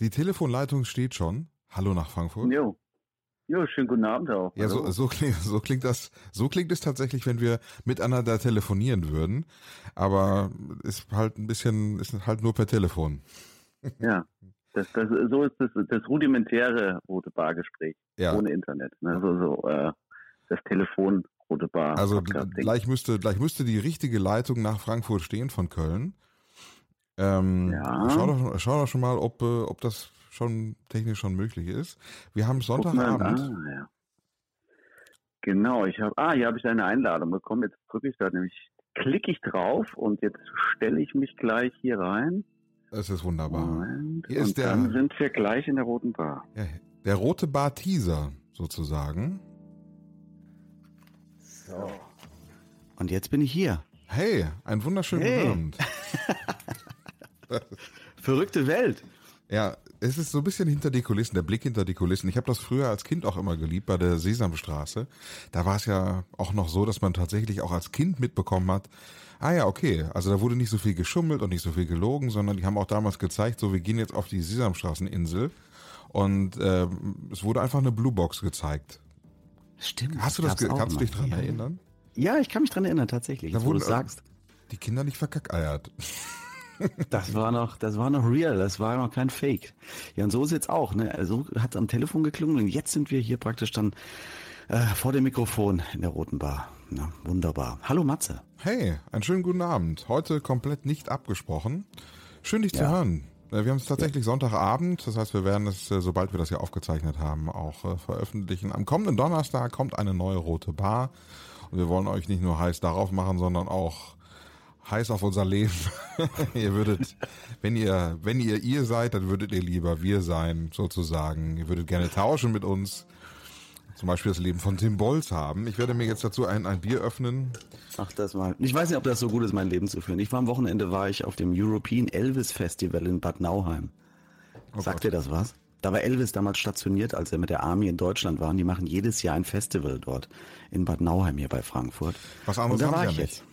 Die Telefonleitung steht schon. Hallo nach Frankfurt. Jo. Jo, schönen guten Abend auch. Ja, so, so, klingt, so klingt das, so klingt es tatsächlich, wenn wir miteinander telefonieren würden. Aber ist halt ein bisschen, ist halt nur per Telefon. Ja. Das, das, so ist das, das rudimentäre rote Bargespräch. Ja. Ohne Internet. Ne? So, so, äh, das Telefon rote Bar. Also gleich müsste, gleich müsste die richtige Leitung nach Frankfurt stehen von Köln. Ähm, ja. schau, doch, schau doch schon mal, ob, äh, ob das schon technisch schon möglich ist. Wir haben Sonntagabend. Ah, ja. Genau, ich habe, ah, hier habe ich eine Einladung bekommen. Jetzt drücke ich da nämlich, klicke ich drauf und jetzt stelle ich mich gleich hier rein. Das ist wunderbar. Moment. Hier ist und der, dann sind wir gleich in der roten Bar. Ja, der rote Bar Teaser sozusagen. So. Und jetzt bin ich hier. Hey, ein wunderschönen hey. Abend. Verrückte Welt. Ja, es ist so ein bisschen hinter die Kulissen, der Blick hinter die Kulissen. Ich habe das früher als Kind auch immer geliebt bei der Sesamstraße. Da war es ja auch noch so, dass man tatsächlich auch als Kind mitbekommen hat, ah ja, okay, also da wurde nicht so viel geschummelt und nicht so viel gelogen, sondern die haben auch damals gezeigt, so wir gehen jetzt auf die Sesamstraßeninsel und äh, es wurde einfach eine Bluebox gezeigt. Stimmt. Hast du das, kannst du dich dran erinnern? Ja, ich kann mich dran erinnern, tatsächlich, da wo du sagst. Die Kinder nicht verkackeiert. Das war noch, das war noch real, das war noch kein Fake. Ja, und so ist jetzt auch, ne? Also hat am Telefon geklungen und jetzt sind wir hier praktisch dann äh, vor dem Mikrofon in der Roten Bar. Na, wunderbar. Hallo Matze. Hey, einen schönen guten Abend. Heute komplett nicht abgesprochen. Schön dich ja. zu hören. Äh, wir haben es tatsächlich. Sonntagabend, das heißt, wir werden es, äh, sobald wir das hier aufgezeichnet haben, auch äh, veröffentlichen. Am kommenden Donnerstag kommt eine neue rote Bar und wir wollen euch nicht nur heiß darauf machen, sondern auch heiß auf unser Leben. ihr würdet, wenn ihr, wenn ihr ihr seid, dann würdet ihr lieber wir sein, sozusagen. Ihr würdet gerne tauschen mit uns. Zum Beispiel das Leben von Tim Bolz haben. Ich werde mir jetzt dazu ein, ein Bier öffnen. Ach, das mal. Ich weiß nicht, ob das so gut ist, mein Leben zu führen. Ich war am Wochenende war ich auf dem European Elvis Festival in Bad Nauheim. Oh Sagt Gott. dir das was? Da war Elvis damals stationiert, als er mit der Army in Deutschland war. Und die machen jedes Jahr ein Festival dort in Bad Nauheim hier bei Frankfurt. Was anderes haben sie ja nicht.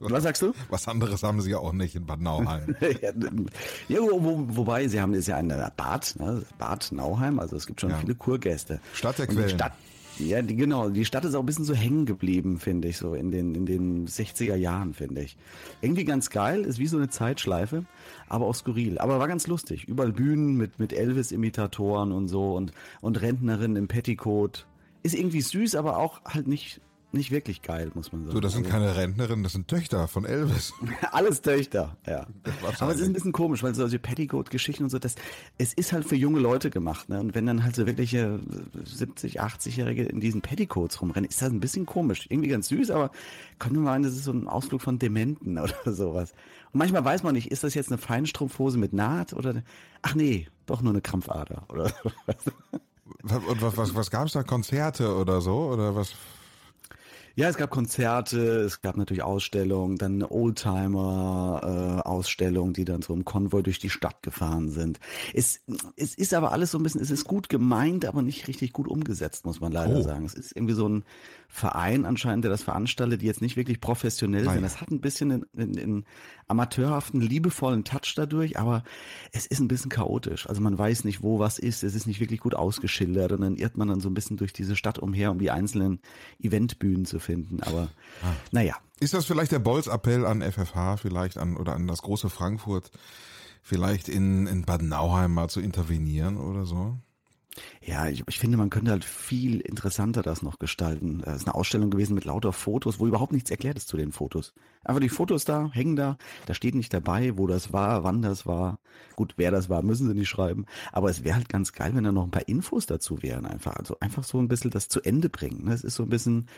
Was sagst du? Was anderes haben sie ja auch nicht in Bad Nauheim. ja, wo, wobei, sie haben ist ja ein Bad, ne? Bad Nauheim, also es gibt schon ja. viele Kurgäste. Stadt der Quellen. Stadt, ja, die, genau. Die Stadt ist auch ein bisschen so hängen geblieben, finde ich, so in den, in den 60er Jahren, finde ich. Irgendwie ganz geil, ist wie so eine Zeitschleife, aber auch skurril. Aber war ganz lustig. Überall Bühnen mit, mit Elvis-Imitatoren und so und, und Rentnerinnen im Petticoat. Ist irgendwie süß, aber auch halt nicht nicht wirklich geil, muss man sagen. So, das sind also, keine Rentnerinnen, das sind Töchter von Elvis. Alles Töchter, ja. Aber es ist ein bisschen komisch, weil solche Petticoat-Geschichten und so, das, es ist halt für junge Leute gemacht, ne? Und wenn dann halt so wirkliche 70, 80-Jährige in diesen Petticoats rumrennen, ist das ein bisschen komisch. Irgendwie ganz süß, aber kommt mir mal an, das ist so ein Ausflug von Dementen oder sowas. Und manchmal weiß man nicht, ist das jetzt eine Feinstrumpfhose mit Naht oder, ach nee, doch nur eine Krampfader oder sowas. Und was, was, was gab es da? Konzerte oder so? Oder was? Ja, es gab Konzerte, es gab natürlich Ausstellungen, dann Oldtimer-Ausstellungen, äh, die dann so im Konvoi durch die Stadt gefahren sind. Es, es ist aber alles so ein bisschen, es ist gut gemeint, aber nicht richtig gut umgesetzt, muss man leider oh. sagen. Es ist irgendwie so ein Verein anscheinend, der das veranstaltet, die jetzt nicht wirklich professionell Nein. sind. Das hat ein bisschen einen, amateurhaften, liebevollen Touch dadurch, aber es ist ein bisschen chaotisch. Also man weiß nicht, wo was ist, es ist nicht wirklich gut ausgeschildert und dann irrt man dann so ein bisschen durch diese Stadt umher, um die einzelnen Eventbühnen zu finden. Aber ah. naja. Ist das vielleicht der Bolz-Appell an FFH vielleicht an oder an das große Frankfurt, vielleicht in, in Bad Nauheim mal zu intervenieren oder so? Ja, ich, ich finde, man könnte halt viel interessanter das noch gestalten. Es ist eine Ausstellung gewesen mit lauter Fotos, wo überhaupt nichts erklärt ist zu den Fotos. Einfach die Fotos da, hängen da, da steht nicht dabei, wo das war, wann das war. Gut, wer das war, müssen sie nicht schreiben. Aber es wäre halt ganz geil, wenn da noch ein paar Infos dazu wären einfach. Also einfach so ein bisschen das zu Ende bringen. Es ist so ein bisschen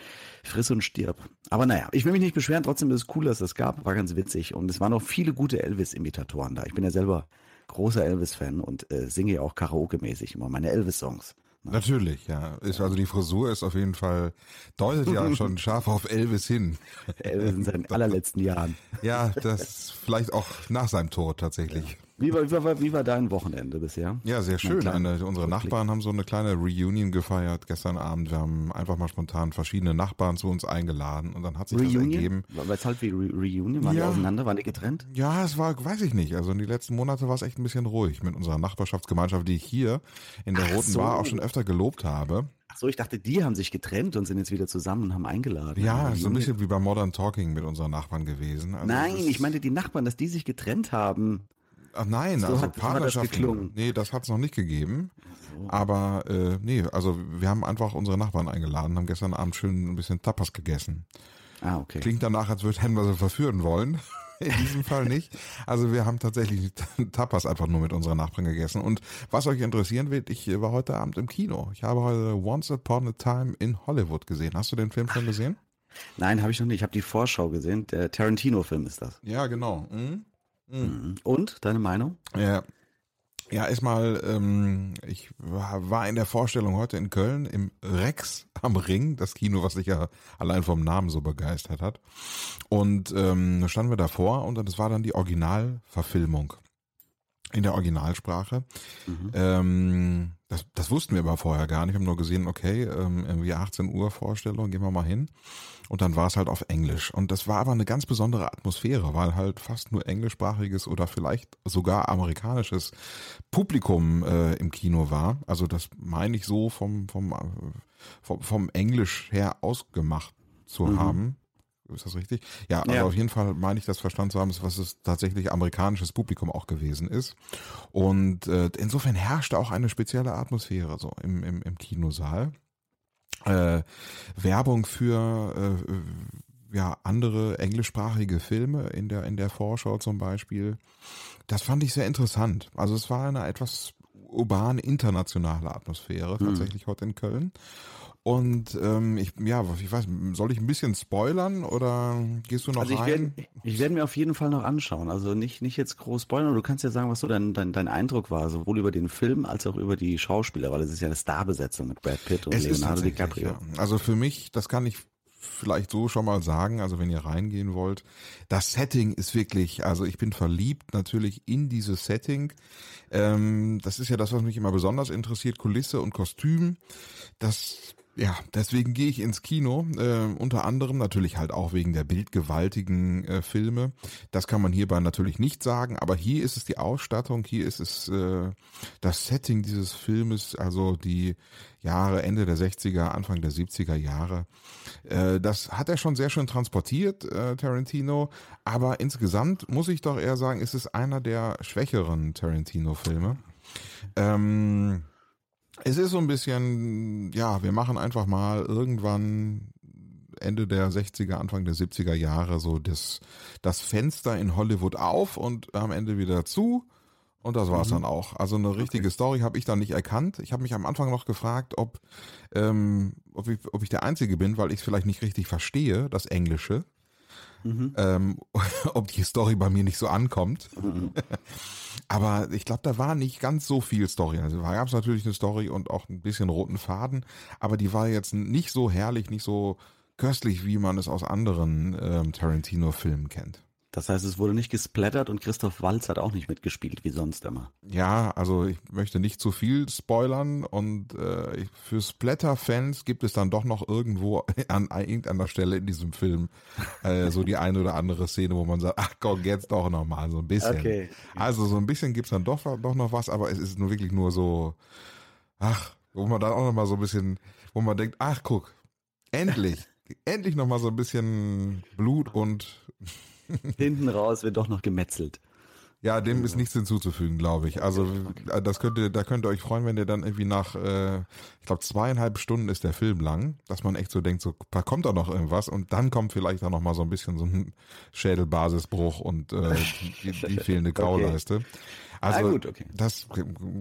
friss und stirb. Aber naja, ich will mich nicht beschweren, trotzdem ist es cool, dass es das gab, war ganz witzig. Und es waren auch viele gute Elvis-Imitatoren da. Ich bin ja selber großer Elvis-Fan und äh, singe ja auch Karaoke-mäßig immer meine Elvis-Songs. Ne? Natürlich, ja. Ist, also die Frisur ist auf jeden Fall, deutet ja schon scharf auf Elvis hin. Elvis in seinen allerletzten Jahren. Ja, das vielleicht auch nach seinem Tod tatsächlich. Wie war, wie, war, wie war dein Wochenende bisher? Ja, sehr schön. Eine, unsere Nachbarn haben so eine kleine Reunion gefeiert gestern Abend. Wir haben einfach mal spontan verschiedene Nachbarn zu uns eingeladen und dann hat sich Reunion? das ergeben. Weshalb wie Re Reunion? Waren ja. die auseinander? Waren die getrennt? Ja, es war, weiß ich nicht. Also in den letzten Monaten war es echt ein bisschen ruhig mit unserer Nachbarschaftsgemeinschaft, die ich hier in der Ach Roten so. Bar auch schon öfter gelobt habe. Ach so, ich dachte, die haben sich getrennt und sind jetzt wieder zusammen und haben eingeladen. Ja, so ein bisschen wie bei Modern Talking mit unseren Nachbarn gewesen. Also Nein, ich meinte die Nachbarn, dass die sich getrennt haben. Ach nein, so also hat, Partnerschaften, das nee, das hat es noch nicht gegeben. So. Aber äh, nee, also wir haben einfach unsere Nachbarn eingeladen, haben gestern Abend schön ein bisschen Tapas gegessen. Ah, okay. Klingt danach, als würden wir sie verführen wollen. In diesem Fall nicht. Also wir haben tatsächlich Tapas einfach nur mit unserer Nachbarn gegessen. Und was euch interessieren wird, ich war heute Abend im Kino. Ich habe heute Once Upon a Time in Hollywood gesehen. Hast du den Film schon gesehen? Nein, habe ich noch nicht. Ich habe die Vorschau gesehen. Der Tarantino-Film ist das. Ja, genau. Mhm. Mhm. Und deine Meinung? Ja. Ja, erstmal, ähm, ich war in der Vorstellung heute in Köln im Rex am Ring, das Kino, was sich ja allein vom Namen so begeistert hat. Und ähm, standen wir davor und das war dann die Originalverfilmung in der Originalsprache. Mhm. Ähm, das, das wussten wir aber vorher gar nicht. Wir haben nur gesehen, okay, ähm, irgendwie 18 Uhr Vorstellung, gehen wir mal hin. Und dann war es halt auf Englisch. Und das war aber eine ganz besondere Atmosphäre, weil halt fast nur englischsprachiges oder vielleicht sogar amerikanisches Publikum äh, im Kino war. Also das meine ich so vom, vom, äh, vom, vom Englisch her ausgemacht zu mhm. haben. Ist das richtig? Ja, also ja. auf jeden Fall meine ich das verstanden zu haben, was es tatsächlich amerikanisches Publikum auch gewesen ist. Und äh, insofern herrschte auch eine spezielle Atmosphäre so im, im, im Kinosaal. Äh, Werbung für äh, ja andere englischsprachige Filme in der in der Vorschau zum Beispiel. Das fand ich sehr interessant. Also es war eine etwas urban internationale Atmosphäre hm. tatsächlich heute in Köln. Und ähm, ich, ja, ich weiß, soll ich ein bisschen spoilern oder gehst du noch also ich rein? Werd, ich werde mir auf jeden Fall noch anschauen. Also nicht, nicht jetzt groß spoilern, du kannst ja sagen, was so dein, dein, dein Eindruck war, sowohl über den Film als auch über die Schauspieler, weil es ist ja eine Starbesetzung mit Brad Pitt und es Leonardo DiCaprio. Ja. Also für mich, das kann ich vielleicht so schon mal sagen, also wenn ihr reingehen wollt, das Setting ist wirklich, also ich bin verliebt natürlich in dieses Setting. Ähm, das ist ja das, was mich immer besonders interessiert, Kulisse und Kostüm. Das ja, deswegen gehe ich ins Kino, äh, unter anderem natürlich halt auch wegen der bildgewaltigen äh, Filme. Das kann man hierbei natürlich nicht sagen, aber hier ist es die Ausstattung, hier ist es äh, das Setting dieses Filmes, also die Jahre, Ende der 60er, Anfang der 70er Jahre. Äh, das hat er schon sehr schön transportiert, äh, Tarantino, aber insgesamt muss ich doch eher sagen, ist es einer der schwächeren Tarantino-Filme. Ähm, es ist so ein bisschen, ja, wir machen einfach mal irgendwann Ende der 60er, Anfang der 70er Jahre so das, das Fenster in Hollywood auf und am Ende wieder zu. Und das war's mhm. dann auch. Also eine richtige okay. Story habe ich dann nicht erkannt. Ich habe mich am Anfang noch gefragt, ob, ähm, ob, ich, ob ich der Einzige bin, weil ich es vielleicht nicht richtig verstehe, das Englische. Mhm. Ähm, ob die Story bei mir nicht so ankommt. Mhm. Aber ich glaube, da war nicht ganz so viel Story. Also da gab es natürlich eine Story und auch ein bisschen roten Faden, aber die war jetzt nicht so herrlich, nicht so köstlich, wie man es aus anderen ähm, Tarantino-Filmen kennt. Das heißt, es wurde nicht gesplattert und Christoph Walz hat auch nicht mitgespielt, wie sonst immer. Ja, also ich möchte nicht zu viel spoilern und äh, für Splatter-Fans gibt es dann doch noch irgendwo an irgendeiner Stelle in diesem Film äh, so die eine oder andere Szene, wo man sagt, ach komm, jetzt doch noch mal so ein bisschen. Okay. Also so ein bisschen gibt's dann doch, doch noch was, aber es ist nur wirklich nur so, ach, wo man dann auch noch mal so ein bisschen, wo man denkt, ach guck, endlich, endlich noch mal so ein bisschen Blut und Hinten raus wird doch noch gemetzelt. Ja, dem ist nichts hinzuzufügen, glaube ich. Also das könnte, da könnt ihr euch freuen, wenn ihr dann irgendwie nach, äh, ich glaube zweieinhalb Stunden ist der Film lang, dass man echt so denkt, so da kommt da noch irgendwas und dann kommt vielleicht auch noch mal so ein bisschen so ein Schädelbasisbruch und äh, die, die fehlende Grauleiste. Okay. Also ah, gut, okay. das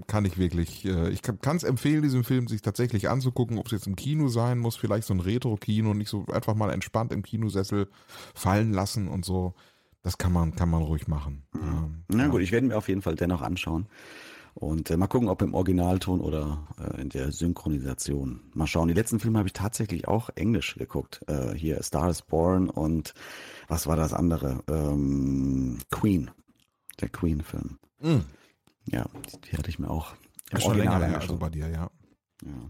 kann ich wirklich, äh, ich kann es empfehlen, diesen Film sich tatsächlich anzugucken, ob es jetzt im Kino sein muss, vielleicht so ein Retro-Kino, nicht so einfach mal entspannt im Kinosessel fallen lassen und so. Das kann man, kann man ruhig machen. Mhm. Na ja. gut, ich werde mir auf jeden Fall dennoch anschauen. Und äh, mal gucken, ob im Originalton oder äh, in der Synchronisation. Mal schauen. Die letzten Filme habe ich tatsächlich auch Englisch geguckt. Äh, hier Star is Born und was war das andere? Ähm, Queen. Der Queen-Film. Mm. Ja, die, die, hatte ich mir auch im schon Original länger also bei dir, ja. Ja.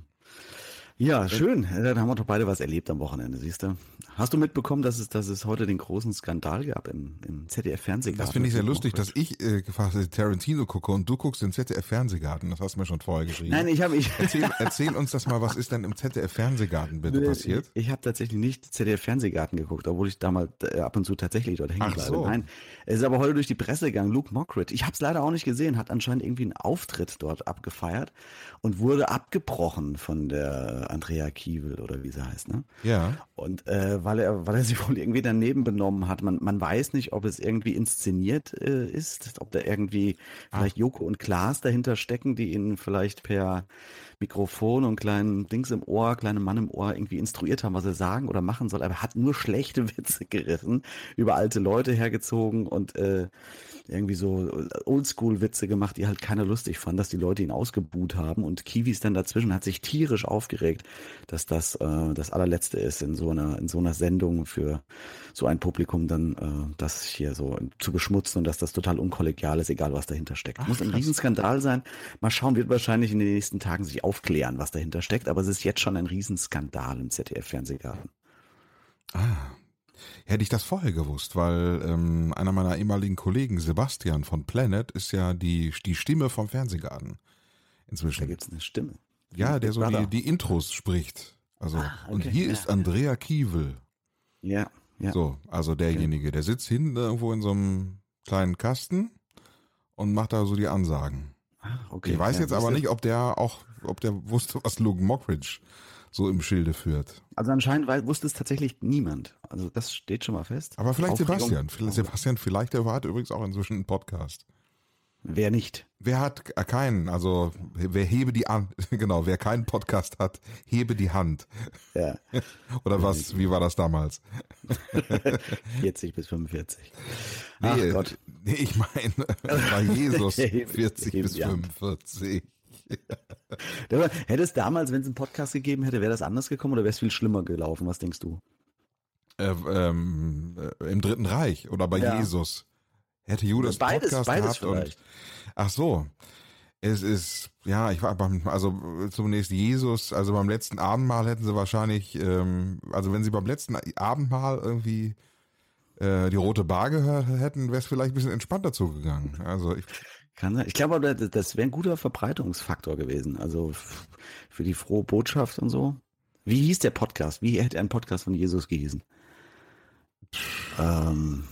Ja, schön. Dann haben wir doch beide was erlebt am Wochenende, siehst du. Hast du mitbekommen, dass es, dass es heute den großen Skandal gab im, im ZDF-Fernsehgarten? Das finde ich sehr lustig, dass ich äh, Tarantino gucke und du guckst den ZDF-Fernsehgarten. Das hast du mir schon vorher geschrieben. Nein, ich habe... Ich erzähl, erzähl uns das mal, was ist denn im ZDF-Fernsehgarten bitte passiert? Ich, ich habe tatsächlich nicht ZDF-Fernsehgarten geguckt, obwohl ich damals äh, ab und zu tatsächlich dort hängen bleibe. So. Nein, es ist aber heute durch die Presse gegangen. Luke Mockridge, ich habe es leider auch nicht gesehen, hat anscheinend irgendwie einen Auftritt dort abgefeiert und wurde abgebrochen von der Andrea Kiewel oder wie sie heißt, ne? Ja. Und äh, weil er, weil er sich wohl irgendwie daneben benommen hat. Man, man weiß nicht, ob es irgendwie inszeniert äh, ist, ob da irgendwie ah. vielleicht Joko und Klaas dahinter stecken, die ihn vielleicht per Mikrofon und kleinen Dings im Ohr, kleinen Mann im Ohr irgendwie instruiert haben, was er sagen oder machen soll. Aber er hat nur schlechte Witze gerissen, über alte Leute hergezogen und äh, irgendwie so Oldschool-Witze gemacht, die halt keiner lustig fand, dass die Leute ihn ausgebuht haben und Kiwis dann dazwischen hat sich tierisch aufgeregt, dass das äh, das allerletzte ist in so einer in so einer Sendung für so ein Publikum dann äh, das hier so zu beschmutzen und dass das total unkollegial ist, egal was dahinter steckt. Ach, Muss ein Riesenskandal sein. Mal schauen, wird wahrscheinlich in den nächsten Tagen sich aufklären, was dahinter steckt, aber es ist jetzt schon ein Riesenskandal im ZDF-Fernsehgarten. Ah, Hätte ich das vorher gewusst, weil ähm, einer meiner ehemaligen Kollegen, Sebastian von Planet, ist ja die, die Stimme vom Fernsehgarten. Inzwischen. Da gibt es eine Stimme. Ja, der so die, die Intros spricht. Also, ah, okay. und hier ja. ist Andrea Kiewel. Ja, ja. So, also derjenige, der sitzt hinten irgendwo in so einem kleinen Kasten und macht da so die Ansagen. Ah, okay. Ich weiß ja, jetzt aber nicht, ob der auch, ob der wusste, was Logan Mockridge so im Schilde führt. Also anscheinend wusste es tatsächlich niemand. Also das steht schon mal fest. Aber vielleicht Aufregung. Sebastian. Sebastian, vielleicht der hat übrigens auch inzwischen einen Podcast. Wer nicht? Wer hat keinen? Also wer hebe die an? Genau, wer keinen Podcast hat, hebe die Hand. Ja. Oder was? Wie war das damals? 40 bis 45. Ach nee, Gott. Nee, ich meine bei Jesus 40 bis 45. hätte es damals, wenn es einen Podcast gegeben hätte, wäre das anders gekommen oder wäre es viel schlimmer gelaufen? Was denkst du? Äh, ähm, äh, Im Dritten Reich oder bei ja. Jesus. Hätte Judas beides, Podcast beides gehabt vielleicht. und ach so. Es ist, ja, ich war beim, also zunächst Jesus, also beim letzten Abendmahl hätten sie wahrscheinlich, ähm, also wenn sie beim letzten Abendmahl irgendwie äh, die rote Bar gehört hätten, wäre es vielleicht ein bisschen entspannter zugegangen. Also ich, kann sein. Ich glaube aber, das wäre ein guter Verbreitungsfaktor gewesen. Also für die frohe Botschaft und so. Wie hieß der Podcast? Wie hätte ein Podcast von Jesus gehießen? Ähm,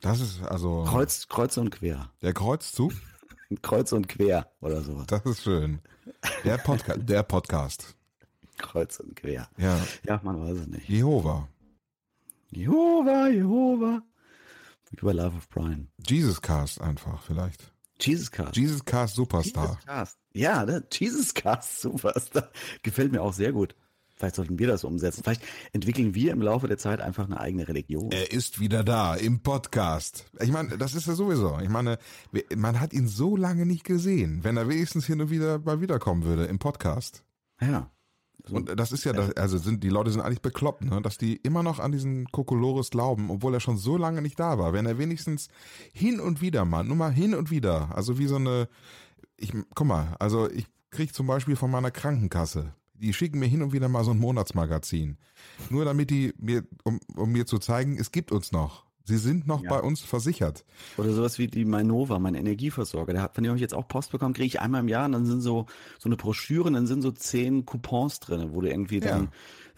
das ist also. Kreuz, Kreuz und quer. Der Kreuzzug? Kreuz und quer oder sowas. Das ist schön. Der, Podca der Podcast. Kreuz und quer. Ja. Ja, man weiß es nicht. Jehova. Jehova, Jehova. Über Love of Brian. Jesus Cast einfach vielleicht. Jesus Cast. Jesus Cast Superstar. Jesus Cast. Ja, ne? Jesus Cast Superstar. Gefällt mir auch sehr gut. Vielleicht sollten wir das umsetzen. Vielleicht entwickeln wir im Laufe der Zeit einfach eine eigene Religion. Er ist wieder da im Podcast. Ich meine, das ist ja sowieso. Ich meine, man hat ihn so lange nicht gesehen. Wenn er wenigstens hin und wieder mal wiederkommen würde im Podcast. Ja. Und das ist ja, das, also sind die Leute sind eigentlich bekloppt, ne? dass die immer noch an diesen Kokolores glauben, obwohl er schon so lange nicht da war. Wenn er wenigstens hin und wieder mal, nur mal hin und wieder, also wie so eine, ich, guck mal, also ich krieg zum Beispiel von meiner Krankenkasse, die schicken mir hin und wieder mal so ein Monatsmagazin, nur damit die mir, um, um mir zu zeigen, es gibt uns noch. Sie sind noch ja. bei uns versichert. Oder sowas wie die Mainova, mein Energieversorger. Der hat, wenn ihr euch jetzt auch Post bekommt, kriege ich einmal im Jahr und dann sind so, so eine Broschüre und dann sind so zehn Coupons drin, wo du irgendwie ja. dann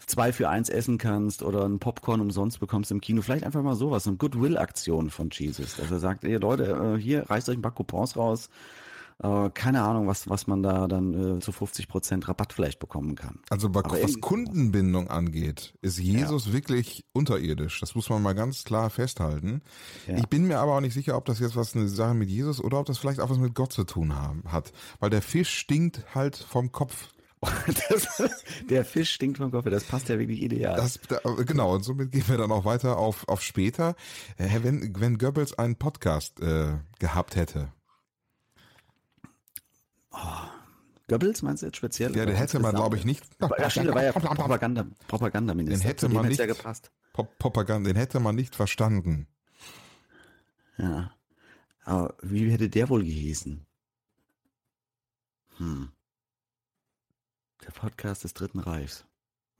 zwei für eins essen kannst oder ein Popcorn umsonst bekommst im Kino. Vielleicht einfach mal sowas, so eine Goodwill-Aktion von Jesus, dass er sagt, ey Leute, äh, hier reißt euch ein paar Coupons raus äh, keine Ahnung, was, was man da dann äh, zu 50 Prozent Rabatt vielleicht bekommen kann. Also was Kundenbindung angeht, ist Jesus ja. wirklich unterirdisch. Das muss man mal ganz klar festhalten. Ja. Ich bin mir aber auch nicht sicher, ob das jetzt was eine Sache mit Jesus oder ob das vielleicht auch was mit Gott zu tun haben, hat. Weil der Fisch stinkt halt vom Kopf. Das, der Fisch stinkt vom Kopf, das passt ja wirklich ideal. Das, genau, und somit gehen wir dann auch weiter auf, auf später. Äh, wenn, wenn Goebbels einen Podcast äh, gehabt hätte. Goebbels meinst du jetzt speziell? Ja, den hätte man, glaube ich, nicht. Stimmt, war ja Propaganda, Propagandaminister. Den hätte man nicht, ja gepasst. Propaganda, den hätte man nicht verstanden. Ja. Aber wie hätte der wohl gehießen? Hm. Der Podcast des Dritten Reichs.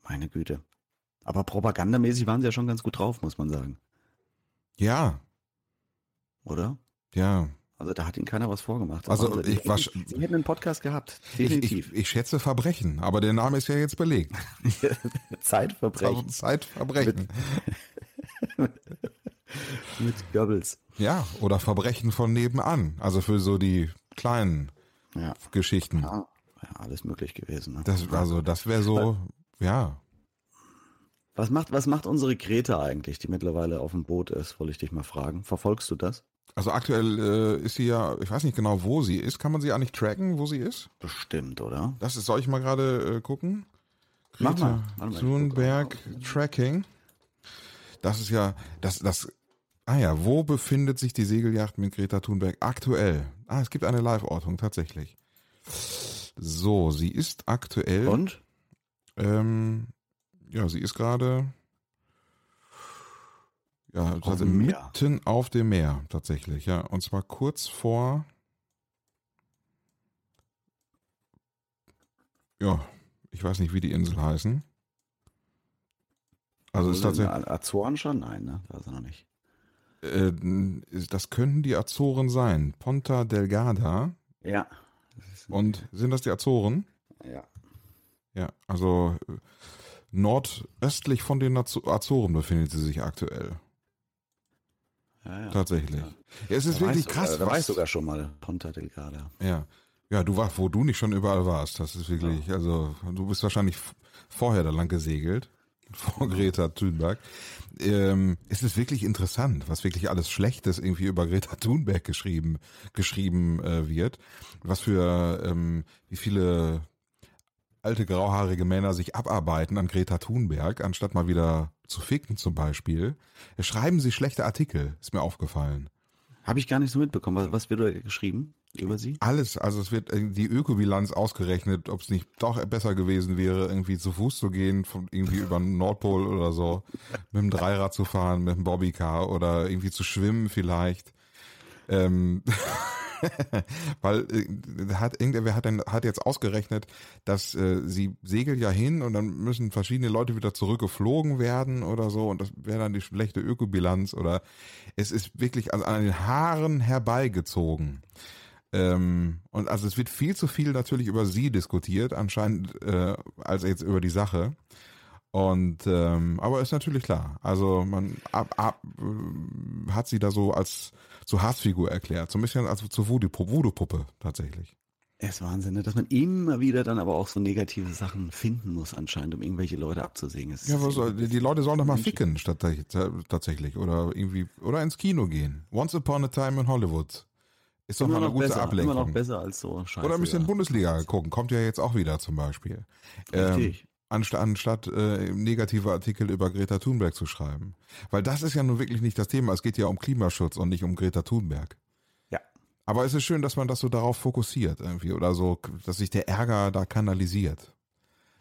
Meine Güte. Aber propagandamäßig waren sie ja schon ganz gut drauf, muss man sagen. Ja. Oder? Ja. Also da hat ihnen keiner was vorgemacht. Also, also ich war, sie hätten einen Podcast gehabt, definitiv. Ich, ich, ich, schätze Verbrechen, aber der Name ist ja jetzt belegt. Zeitverbrechen. Zeitverbrechen. Mit, mit Goebbels. Ja, oder Verbrechen von nebenan. Also für so die kleinen ja. Geschichten. Ja, ja, alles möglich gewesen. Ne? Das, also das wäre so, Weil, ja. Was macht, was macht unsere Greta eigentlich, die mittlerweile auf dem Boot ist, wollte ich dich mal fragen. Verfolgst du das? Also aktuell äh, ist sie ja, ich weiß nicht genau, wo sie ist. Kann man sie eigentlich tracken, wo sie ist? Bestimmt, oder? Das ist, soll ich mal gerade äh, gucken? Greta Mach mal. Thunberg Tracking. Das ist ja, das, das, ah ja, wo befindet sich die Segelyacht mit Greta Thunberg aktuell? Ah, es gibt eine Live-Ortung, tatsächlich. So, sie ist aktuell. Und? Ähm, ja, sie ist gerade ja, auf also mitten auf dem Meer tatsächlich, ja. Und zwar kurz vor. Ja, ich weiß nicht, wie die Insel heißen. Also, also ist tatsächlich. Azoren schon? Nein, ne? Da ist er noch nicht. Äh, das könnten die Azoren sein. Ponta Delgada. Ja. Und sind das die Azoren? Ja. Ja, also äh, nordöstlich von den Azoren befindet sie sich aktuell. Ja, ja. Tatsächlich. Ja. es ist da wirklich krass. Da war ich sogar schon mal, Ponta Delgada. Ja. Ja, du warst, wo du nicht schon überall warst. Das ist wirklich, ja. also du bist wahrscheinlich vorher da lang gesegelt, vor Greta Thunberg. Ähm, es ist wirklich interessant, was wirklich alles Schlechtes irgendwie über Greta Thunberg geschrieben, geschrieben äh, wird. Was für, ähm, wie viele alte grauhaarige Männer sich abarbeiten an Greta Thunberg, anstatt mal wieder zu ficken zum Beispiel. Schreiben sie schlechte Artikel, ist mir aufgefallen. Habe ich gar nicht so mitbekommen. Was, was wird da geschrieben über sie? Alles, also es wird die Ökobilanz ausgerechnet, ob es nicht doch besser gewesen wäre, irgendwie zu Fuß zu gehen, von irgendwie über den Nordpol oder so, mit dem Dreirad zu fahren, mit dem Bobbycar oder irgendwie zu schwimmen vielleicht. Ähm Weil äh, hat irgendwer hat, dann, hat jetzt ausgerechnet, dass äh, sie segeln ja hin und dann müssen verschiedene Leute wieder zurückgeflogen werden oder so und das wäre dann die schlechte Ökobilanz oder es ist wirklich also an den Haaren herbeigezogen. Ähm, und also es wird viel zu viel natürlich über sie diskutiert, anscheinend äh, als jetzt über die Sache. Und ähm, aber ist natürlich klar. Also man ab, ab, äh, hat sie da so als zur Hassfigur erklärt, so ein bisschen als zur Voodoo-Puppe tatsächlich. Es ist Wahnsinn, ne? dass man immer wieder dann aber auch so negative Sachen finden muss anscheinend, um irgendwelche Leute abzusägen. ja, was soll, die Leute sollen doch mal ficken statt tatsächlich oder irgendwie oder ins Kino gehen. Once upon a time in Hollywood. Ist doch immer mal eine gute besser, Ablenkung. Immer noch besser als so Scheiße. Oder ein bisschen ja. Bundesliga gucken, kommt ja jetzt auch wieder zum Beispiel. Richtig. Ähm, anstatt, anstatt äh, negative Artikel über Greta Thunberg zu schreiben. Weil das ist ja nun wirklich nicht das Thema. Es geht ja um Klimaschutz und nicht um Greta Thunberg. Ja. Aber es ist schön, dass man das so darauf fokussiert irgendwie oder so, dass sich der Ärger da kanalisiert.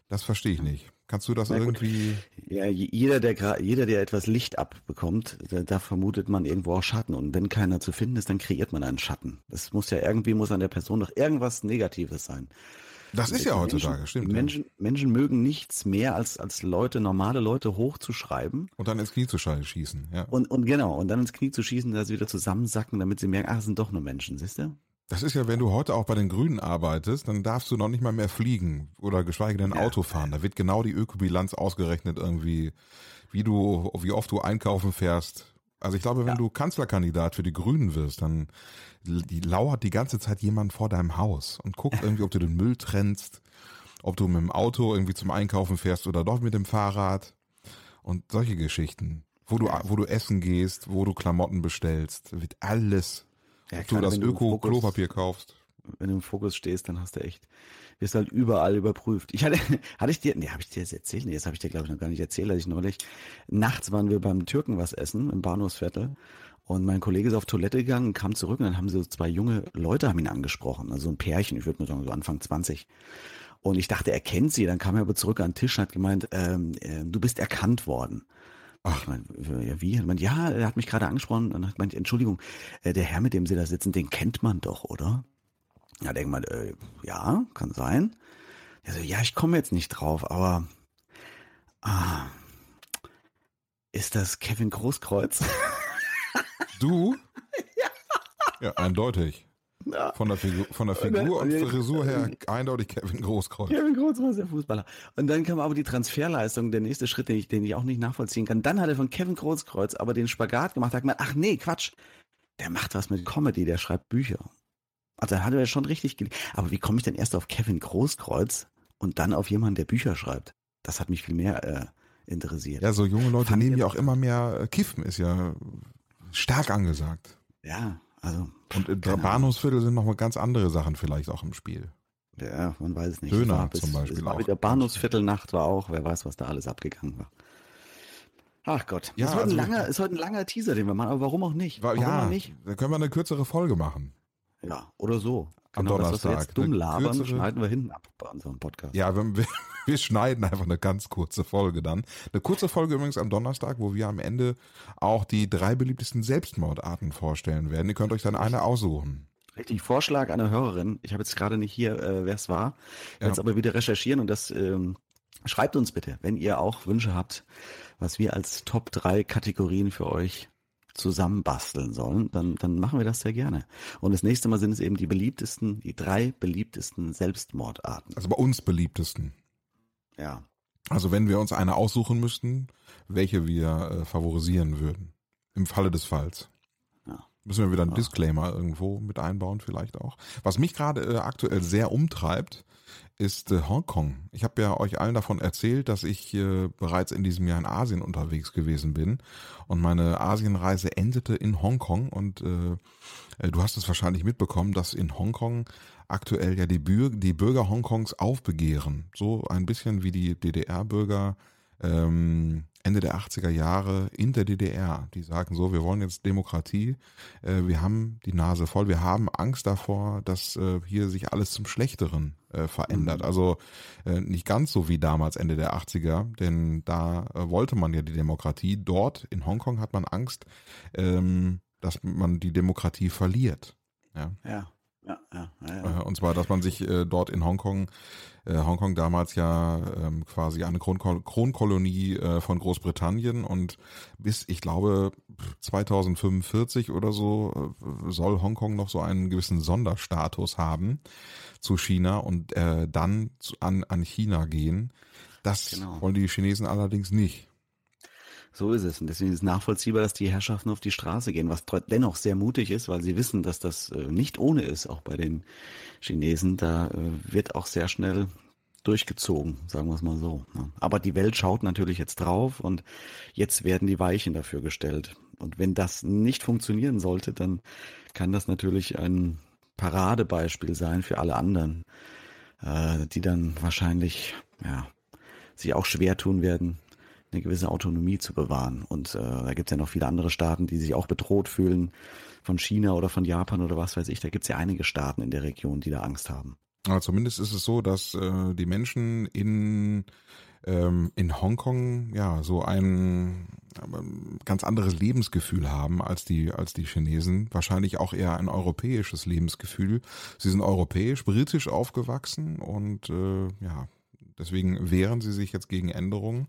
Das verstehe ich nicht. Kannst du das irgendwie? Ja, jeder, der jeder, der etwas Licht abbekommt, da, da, vermutet man irgendwo auch Schatten. Und wenn keiner zu finden ist, dann kreiert man einen Schatten. Das muss ja irgendwie muss an der Person doch irgendwas Negatives sein. Das ist ja heutzutage, Menschen, stimmt. Menschen, ja. Menschen mögen nichts mehr, als, als Leute, normale Leute hochzuschreiben. Und dann ins Knie zu schießen, ja. Und, und genau, und dann ins Knie zu schießen, dass sie wieder zusammensacken, damit sie merken, ach, es sind doch nur Menschen, siehst du? Das ist ja, wenn du heute auch bei den Grünen arbeitest, dann darfst du noch nicht mal mehr fliegen oder geschweige denn ja. Auto fahren. Da wird genau die Ökobilanz ausgerechnet irgendwie, wie du, wie oft du einkaufen fährst, also ich glaube, wenn ja. du Kanzlerkandidat für die Grünen wirst, dann die lauert die ganze Zeit jemand vor deinem Haus und guckt irgendwie, ob du den Müll trennst, ob du mit dem Auto irgendwie zum Einkaufen fährst oder doch mit dem Fahrrad und solche Geschichten. Wo du, wo du essen gehst, wo du Klamotten bestellst, wird alles, ja, ob klar, du das Öko-Klopapier kaufst. Wenn du im Fokus stehst, dann hast du echt, wirst halt überall überprüft. Ich hatte, hatte ich dir, nee, habe ich dir das erzählt? Nee, das habe ich dir, glaube ich, noch gar nicht erzählt, als ich neulich, nachts waren wir beim Türken was essen, im Bahnhofsviertel. Und mein Kollege ist auf Toilette gegangen, kam zurück und dann haben so zwei junge Leute haben ihn angesprochen, also ein Pärchen, ich würde mal sagen so Anfang 20. Und ich dachte, er kennt sie. Dann kam er aber zurück an den Tisch und hat gemeint, ähm, äh, du bist erkannt worden. Ach. Ich meine, ja, wie? Ich ja, er hat mich gerade angesprochen und hat meint, Entschuldigung, äh, der Herr, mit dem Sie da sitzen, den kennt man doch, oder? Ja, denkt man, äh, ja, kann sein. Er so, ja, ich komme jetzt nicht drauf, aber ah, ist das Kevin Großkreuz? Du? ja. Ja, eindeutig. Ja. Von der Figur, von der Figur und, dann, und Frisur her eindeutig Kevin Großkreuz. Kevin Großkreuz, der Fußballer. Und dann kam aber die Transferleistung, der nächste Schritt, den ich, den ich auch nicht nachvollziehen kann. Dann hat er von Kevin Großkreuz aber den Spagat gemacht, hat gemeint, ach nee, Quatsch. Der macht was mit Comedy, der schreibt Bücher. Also hat er schon richtig gelesen. Aber wie komme ich denn erst auf Kevin Großkreuz und dann auf jemanden, der Bücher schreibt? Das hat mich viel mehr äh, interessiert. Ja, so junge Leute Fand nehmen ja auch immer mehr äh, Kiffen, ist ja stark angesagt. Ja, also. Und im Bahnhofsviertel sind nochmal ganz andere Sachen vielleicht auch im Spiel. Ja, man weiß es nicht. Döner bis, zum Beispiel. Auch. Wieder Bahnhofsviertelnacht war auch, wer weiß, was da alles abgegangen war. Ach Gott. Ja, es, wird also, ein langer, es wird ein langer Teaser, den wir machen, aber warum auch nicht? Warum ja, auch nicht? Da können wir eine kürzere Folge machen. Ja, oder so. Am genau, Donnerstag. Das, was wir jetzt dumm labern, kürzere... schneiden wir hinten ab bei unserem Podcast. Ja, wir, wir schneiden einfach eine ganz kurze Folge dann. Eine kurze Folge übrigens am Donnerstag, wo wir am Ende auch die drei beliebtesten Selbstmordarten vorstellen werden. Ihr könnt euch dann eine aussuchen. Richtig, Vorschlag einer Hörerin. Ich habe jetzt gerade nicht hier, äh, wer es war. Ja. Jetzt aber wieder recherchieren und das ähm, schreibt uns bitte, wenn ihr auch Wünsche habt, was wir als Top 3 Kategorien für euch zusammenbasteln sollen, dann, dann machen wir das sehr gerne. Und das nächste Mal sind es eben die beliebtesten, die drei beliebtesten Selbstmordarten. Also bei uns beliebtesten. Ja. Also wenn wir uns eine aussuchen müssten, welche wir äh, favorisieren würden. Im Falle des Falls. Müssen wir wieder einen ja. Disclaimer irgendwo mit einbauen, vielleicht auch. Was mich gerade äh, aktuell sehr umtreibt, ist äh, Hongkong. Ich habe ja euch allen davon erzählt, dass ich äh, bereits in diesem Jahr in Asien unterwegs gewesen bin und meine Asienreise endete in Hongkong und äh, äh, du hast es wahrscheinlich mitbekommen, dass in Hongkong aktuell ja die, Bür die Bürger Hongkongs aufbegehren. So ein bisschen wie die DDR-Bürger ähm, Ende der 80er Jahre in der DDR. Die sagen so, wir wollen jetzt Demokratie, äh, wir haben die Nase voll, wir haben Angst davor, dass äh, hier sich alles zum Schlechteren äh, verändert. Mhm. Also äh, nicht ganz so wie damals Ende der 80er, denn da äh, wollte man ja die Demokratie. Dort in Hongkong hat man Angst, ähm, dass man die Demokratie verliert. Ja. ja. Ja, ja, ja, äh, Und zwar, dass man sich äh, dort in Hongkong, äh, Hongkong damals ja ähm, quasi eine Kronkol Kronkolonie äh, von Großbritannien und bis, ich glaube, 2045 oder so äh, soll Hongkong noch so einen gewissen Sonderstatus haben zu China und äh, dann zu, an, an China gehen. Das genau. wollen die Chinesen allerdings nicht. So ist es. Und deswegen ist es nachvollziehbar, dass die Herrschaften auf die Straße gehen, was dennoch sehr mutig ist, weil sie wissen, dass das äh, nicht ohne ist, auch bei den Chinesen. Da äh, wird auch sehr schnell durchgezogen, sagen wir es mal so. Ne? Aber die Welt schaut natürlich jetzt drauf und jetzt werden die Weichen dafür gestellt. Und wenn das nicht funktionieren sollte, dann kann das natürlich ein Paradebeispiel sein für alle anderen, äh, die dann wahrscheinlich ja, sich auch schwer tun werden, eine gewisse Autonomie zu bewahren. Und äh, da gibt es ja noch viele andere Staaten, die sich auch bedroht fühlen von China oder von Japan oder was weiß ich. Da gibt es ja einige Staaten in der Region, die da Angst haben. Aber zumindest ist es so, dass äh, die Menschen in ähm, in Hongkong ja so ein ganz anderes Lebensgefühl haben als die als die Chinesen. Wahrscheinlich auch eher ein europäisches Lebensgefühl. Sie sind europäisch, britisch aufgewachsen und äh, ja deswegen wehren sie sich jetzt gegen Änderungen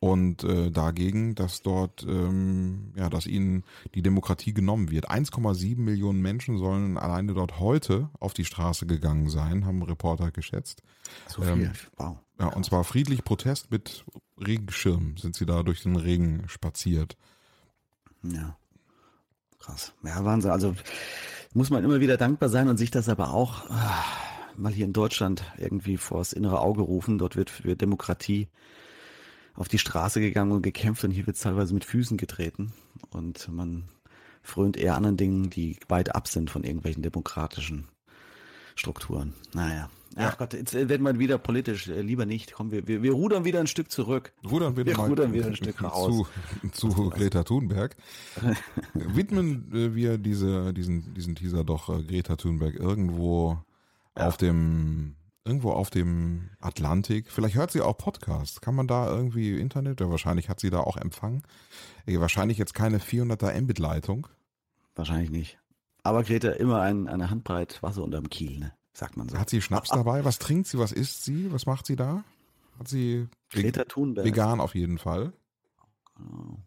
und äh, dagegen, dass dort, ähm, ja, dass ihnen die Demokratie genommen wird. 1,7 Millionen Menschen sollen alleine dort heute auf die Straße gegangen sein, haben Reporter geschätzt. So viel, ähm, wow. Ja, und zwar friedlich Protest mit Regenschirm sind sie da durch den Regen spaziert. Ja, krass. Ja, Wahnsinn. Also muss man immer wieder dankbar sein und sich das aber auch ah, mal hier in Deutschland irgendwie vors innere Auge rufen. Dort wird für Demokratie auf die Straße gegangen und gekämpft und hier wird teilweise mit Füßen getreten und man frönt eher anderen Dingen, die weit ab sind von irgendwelchen demokratischen Strukturen. Naja. Ach ja. Gott, jetzt wird man wieder politisch. Äh, lieber nicht. Komm, wir, wir, wir rudern wieder ein Stück zurück. Rudern wir, wir rudern wieder ein Stück raus. Zu, zu Greta Thunberg. Widmen äh, wir diese, diesen, diesen Teaser doch äh, Greta Thunberg irgendwo ja. auf dem irgendwo auf dem Atlantik. Vielleicht hört sie auch Podcasts. Kann man da irgendwie Internet? Ja, wahrscheinlich hat sie da auch Empfang. Wahrscheinlich jetzt keine 400er Mbit-Leitung. Wahrscheinlich nicht. Aber Greta immer ein, eine Handbreit Wasser unterm Kiel, ne? sagt man so. Hat sie Schnaps dabei? Was trinkt sie? Was isst sie? Was macht sie da? Hat sie Greta Thunberg. vegan auf jeden Fall? Genau.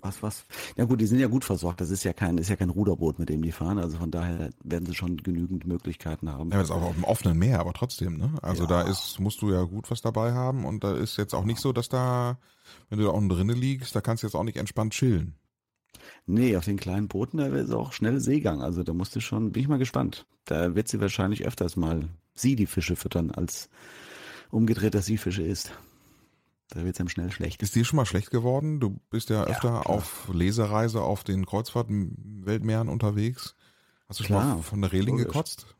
Was, was? Ja gut, die sind ja gut versorgt. Das ist ja kein, ist ja kein Ruderboot, mit dem die fahren. Also von daher werden sie schon genügend Möglichkeiten haben. Ja, das ist auch auf dem offenen Meer, aber trotzdem, ne? Also ja. da ist, musst du ja gut was dabei haben und da ist jetzt auch nicht so, dass da, wenn du da unten drinnen liegst, da kannst du jetzt auch nicht entspannt chillen. Nee, auf den kleinen Booten, da ist auch schnell Seegang. Also da musst du schon, bin ich mal gespannt. Da wird sie wahrscheinlich öfters mal sie die Fische füttern, als umgedreht, dass sie Fische isst. Da wird es einem schnell schlecht. Ist dir schon mal schlecht geworden? Du bist ja öfter ja, auf Lesereise auf den Kreuzfahrten-Weltmeeren unterwegs. Hast du klar, schon mal von der Reling logisch. gekotzt?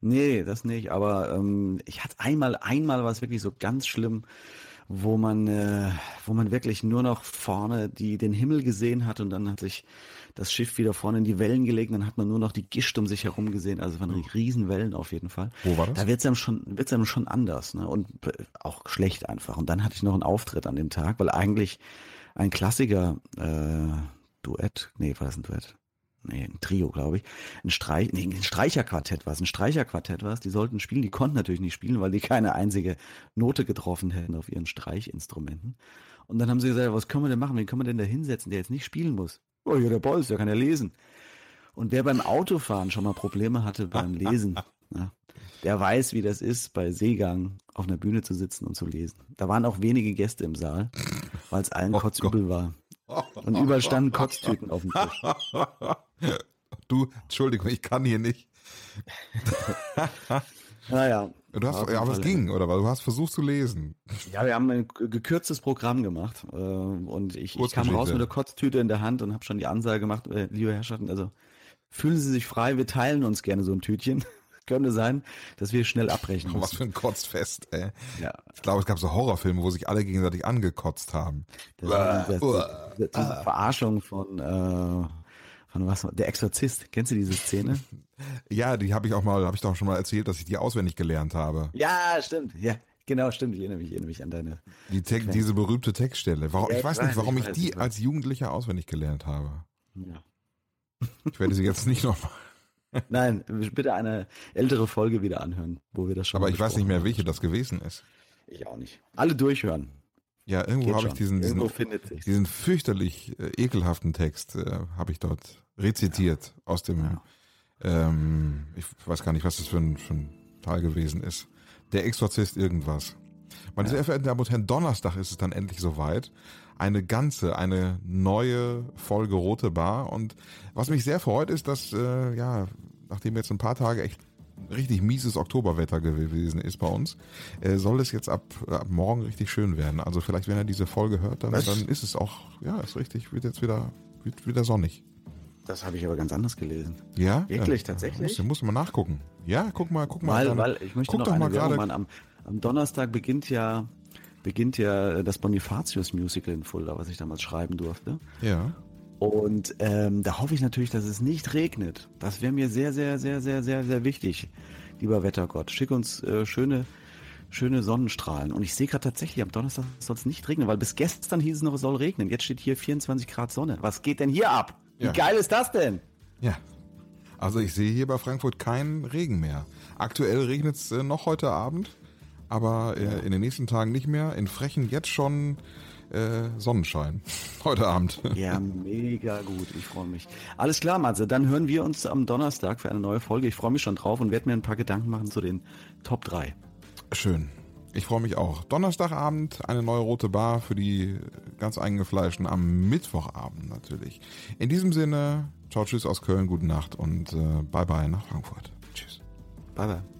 Nee, das nicht. Aber ähm, ich hatte einmal, einmal war es wirklich so ganz schlimm wo man, äh, wo man wirklich nur noch vorne die, den Himmel gesehen hat und dann hat sich das Schiff wieder vorne in die Wellen gelegt, dann hat man nur noch die Gischt um sich herum gesehen, also von Riesenwellen auf jeden Fall. Wo war das? Da wird's einem schon, wird's einem schon anders, ne? Und auch schlecht einfach. Und dann hatte ich noch einen Auftritt an dem Tag, weil eigentlich ein Klassiker, äh, Duett, nee, war das ein Duett? nee, ein Trio, glaube ich, ein Streich, nee, ein Streicherquartett war es, ein Streicherquartett war es, die sollten spielen, die konnten natürlich nicht spielen, weil die keine einzige Note getroffen hätten auf ihren Streichinstrumenten. Und dann haben sie gesagt, was können wir denn machen, wen können wir denn da hinsetzen, der jetzt nicht spielen muss? Oh ja, der Bolz, der kann ja lesen. Und wer beim Autofahren schon mal Probleme hatte beim Lesen, ja, der weiß, wie das ist, bei Seegang auf einer Bühne zu sitzen und zu lesen. Da waren auch wenige Gäste im Saal, weil es allen oh kotzübel Gott. war. Und überall standen Kotztüten auf dem Tisch. Du, Entschuldigung, ich kann hier nicht. naja. Du hast, ja, aber es ging, oder? Weil du hast versucht zu lesen. Ja, wir haben ein gekürztes Programm gemacht. Äh, und ich, ich kam raus mit der Kotztüte in der Hand und habe schon die Ansage gemacht, äh, liebe Herrschaften, also fühlen Sie sich frei, wir teilen uns gerne so ein Tütchen könnte sein, dass wir schnell abbrechen müssen. Was für ein Kotzfest, ey. Ja. Ich glaube, es gab so Horrorfilme, wo sich alle gegenseitig angekotzt haben. Das das, das, diese Verarschung von, äh, von was, der Exorzist. Kennst du diese Szene? ja, die habe ich auch mal, habe ich doch schon mal erzählt, dass ich die auswendig gelernt habe. Ja, stimmt. Ja, Genau, stimmt. Ich erinnere mich, ich erinnere mich an deine. Die diese berühmte Textstelle. Warum, ich, weiß nicht, warum ich, ich die als Jugendlicher auswendig gelernt habe. Ja. Ich werde sie jetzt nicht nochmal Nein, bitte eine ältere Folge wieder anhören, wo wir das schon Aber ich weiß nicht mehr, welche das gewesen ist. Ich auch nicht. Alle durchhören. Ja, irgendwo habe ich diesen, diesen, diesen fürchterlich äh, ekelhaften Text äh, habe ich dort rezitiert ja. aus dem, ja. Ähm, ich weiß gar nicht, was das für ein, für ein Teil gewesen ist. Der Exorzist irgendwas. Meine ja. sehr verehrten Damen und Herren, Donnerstag ist es dann endlich soweit. Eine ganze, eine neue Folge Rote Bar. Und was mich sehr freut, ist, dass, äh, ja, nachdem jetzt ein paar Tage echt richtig mieses Oktoberwetter gewesen ist bei uns, äh, soll es jetzt ab, ab morgen richtig schön werden. Also vielleicht, wenn er diese Folge hört, dann, dann ist es auch, ja, ist richtig, wird jetzt wieder, wird wieder sonnig. Das habe ich aber ganz anders gelesen. Ja? Wirklich, ja, tatsächlich? Muss, muss mal nachgucken. Ja, guck mal, guck mal. Weil, dann, weil ich möchte guck noch doch mal gerade. Am, am Donnerstag beginnt ja beginnt ja das Bonifatius Musical in Fulda, was ich damals schreiben durfte. Ja. Und ähm, da hoffe ich natürlich, dass es nicht regnet. Das wäre mir sehr, sehr, sehr, sehr, sehr, sehr wichtig, lieber Wettergott. Schick uns äh, schöne, schöne Sonnenstrahlen. Und ich sehe gerade tatsächlich, am Donnerstag soll es nicht regnen, weil bis gestern hieß es noch, es soll regnen. Jetzt steht hier 24 Grad Sonne. Was geht denn hier ab? Wie ja. geil ist das denn? Ja. Also ich sehe hier bei Frankfurt keinen Regen mehr. Aktuell regnet es äh, noch heute Abend aber äh, in den nächsten Tagen nicht mehr. In Frechen jetzt schon äh, Sonnenschein heute Abend. Ja, mega gut. Ich freue mich. Alles klar, Matze. Dann hören wir uns am Donnerstag für eine neue Folge. Ich freue mich schon drauf und werde mir ein paar Gedanken machen zu den Top 3. Schön. Ich freue mich auch. Donnerstagabend eine neue rote Bar für die ganz eingefleischten am Mittwochabend natürlich. In diesem Sinne, ciao, tschüss aus Köln, gute Nacht und äh, bye bye nach Frankfurt. Tschüss. Bye bye.